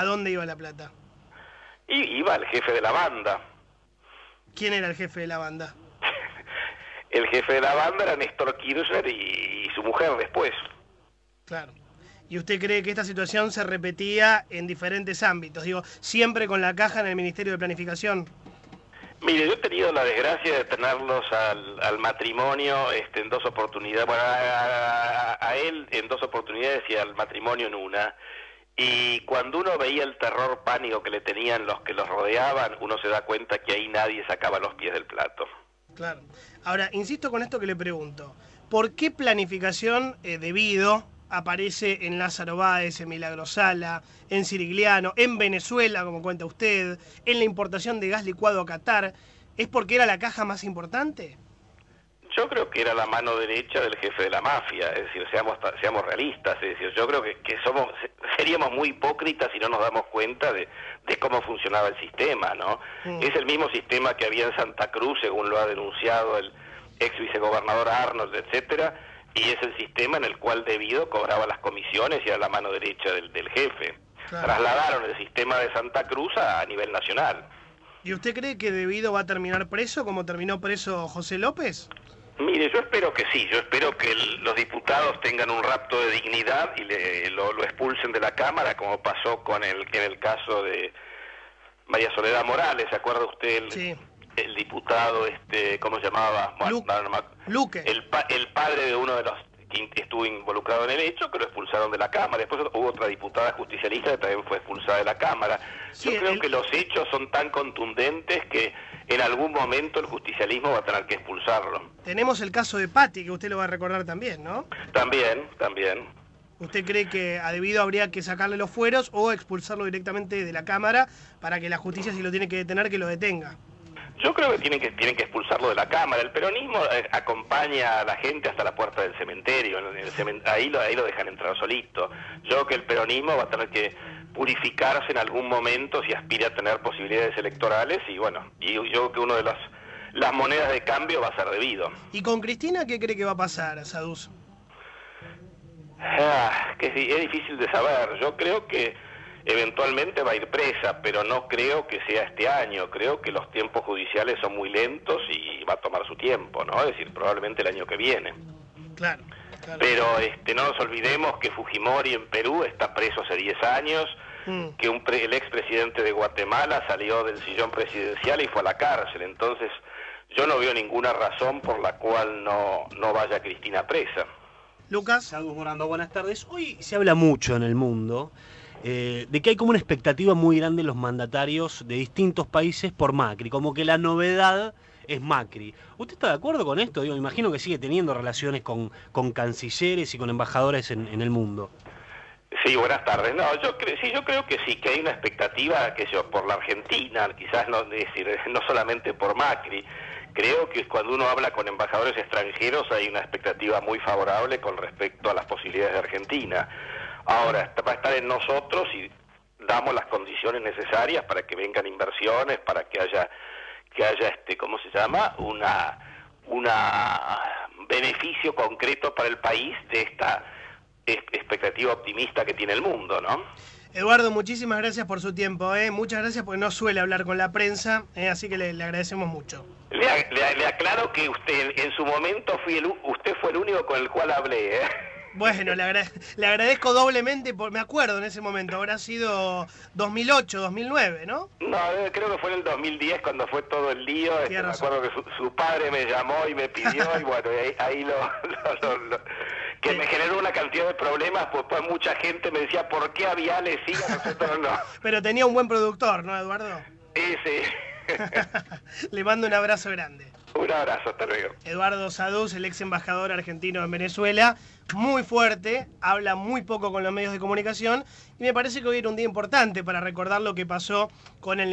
¿A dónde iba la plata? Y iba el jefe de la banda. ¿Quién era el jefe de la banda? el jefe de la banda era Néstor Kirchner y, su mujer después. Claro. ¿Y usted cree que esta situación se repetía en diferentes ámbitos? Digo, siempre con la caja en el Ministerio de Planificación. Mire, yo he tenido la desgracia de tenerlos al, matrimonio este, en dos oportunidades, bueno, a, él en dos oportunidades y al matrimonio en una. Y cuando uno veía el terror pánico que le tenían los que los rodeaban, uno se da cuenta que ahí nadie sacaba los pies del plato. Claro. Ahora, insisto con esto que le pregunto. ¿Por qué planificación eh, debido aparece en Lázaro Báez, en Milagrosala, en Sirigliano, en Venezuela, como cuenta usted, en la importación de gas licuado a Qatar, ¿es porque era la caja más importante? Yo creo que era la mano derecha del jefe de la mafia, es decir, seamos, seamos realistas, es decir, yo creo que, somos, seríamos muy hipócritas si no nos damos cuenta de, cómo funcionaba el sistema, ¿no? Mm. Es el mismo sistema que había en Santa Cruz, según lo ha denunciado el ex vicegobernador Arnold, etcétera, y es el sistema en el cual Debido cobraba las comisiones y era la mano derecha del, jefe. Trasladaron el sistema de Santa Cruz a, nivel nacional. ¿Y usted cree que Debido va a terminar preso como terminó preso José López? Mire, yo espero que sí, yo espero que los diputados tengan un rapto de dignidad y le, lo, expulsen de la Cámara, como pasó con el, en el caso de María Soledad Morales, ¿se acuerda usted? sí el diputado, este, ¿cómo se llamaba? Luque. El, el padre de uno de los que estuvo involucrado en el hecho, que lo expulsaron de la Cámara. Después hubo otra diputada justicialista que también fue expulsada de la Cámara. Yo creo que los hechos son tan contundentes que en algún momento el justicialismo va a tener que expulsarlo. Tenemos el caso de Patti, que usted lo va a recordar también, ¿no? También, también. ¿Usted cree que a debido habría que sacarle los fueros o expulsarlo directamente de la Cámara para que la justicia, si lo tiene que detener, que lo detenga? Yo creo que tienen que tienen que expulsarlo de la Cámara. El peronismo eh, acompaña a la gente hasta la puerta del cementerio. ahí, lo, ahí lo dejan entrar solito. Yo creo que el peronismo va a tener que purificarse en algún momento si aspira a tener posibilidades electorales y bueno, y yo creo que uno de las las monedas de cambio va a ser debido. ¿Y con Cristina qué cree que va a pasar, Sadus? Ah, que es difícil de saber. Yo creo que eventualmente va a ir presa, pero no creo que sea este año, creo que los tiempos judiciales son muy lentos y va a tomar su tiempo, ¿no? Es decir, probablemente el año que viene. Claro. Pero este, no nos olvidemos que Fujimori en Perú está preso hace 10 años, mm. que un el expresidente de Guatemala salió del sillón presidencial y fue a la cárcel. Entonces, yo no veo ninguna razón por la cual no, no vaya Cristina presa. Lucas. Salud, Morando, buenas tardes. Hoy se habla mucho en el mundo eh, de que hay como una expectativa muy grande en los mandatarios de distintos países por Macri, como que la novedad es Macri. ¿Usted está de acuerdo con esto? Digo, imagino que sigue teniendo relaciones con, con cancilleres y con embajadores en, el mundo. Sí, buenas tardes. No, yo creo, sí, yo creo que sí, que hay una expectativa, que yo, por la Argentina, quizás no, decir, no solamente por Macri. Creo que cuando uno habla con embajadores extranjeros hay una expectativa muy favorable con respecto a las posibilidades de Argentina. Ahora, va a estar en nosotros y damos las condiciones necesarias para que vengan inversiones, para que haya, que haya este, ¿cómo se llama? Una, una beneficio concreto para el país de esta expectativa optimista que tiene el mundo, ¿no? Eduardo, muchísimas gracias por su tiempo. ¿eh? Muchas gracias porque no suele hablar con la prensa, ¿eh? así que le, agradecemos mucho. Le, aclaro que usted en su momento fui el, usted fue el único con el cual hablé. ¿eh? Bueno, le, le, agradezco doblemente, por, me acuerdo en ese momento, habrá sido 2008, 2009, ¿no? No, eh, creo que fue en el 2010 cuando fue todo el lío. Este, me acuerdo que su, padre me llamó y me pidió y bueno, ahí, lo, que me generó una cantidad de problemas, pues, pues mucha gente me decía, ¿por qué a Viales sí, a nosotros no? Pero tenía un buen productor, ¿no, Eduardo? Sí, sí. Le mando un abrazo grande. Un abrazo, hasta luego. Eduardo Saduz, el ex embajador argentino en Venezuela, muy fuerte, habla muy poco con los medios de comunicación y me parece que hoy era un día importante para recordar lo que pasó con el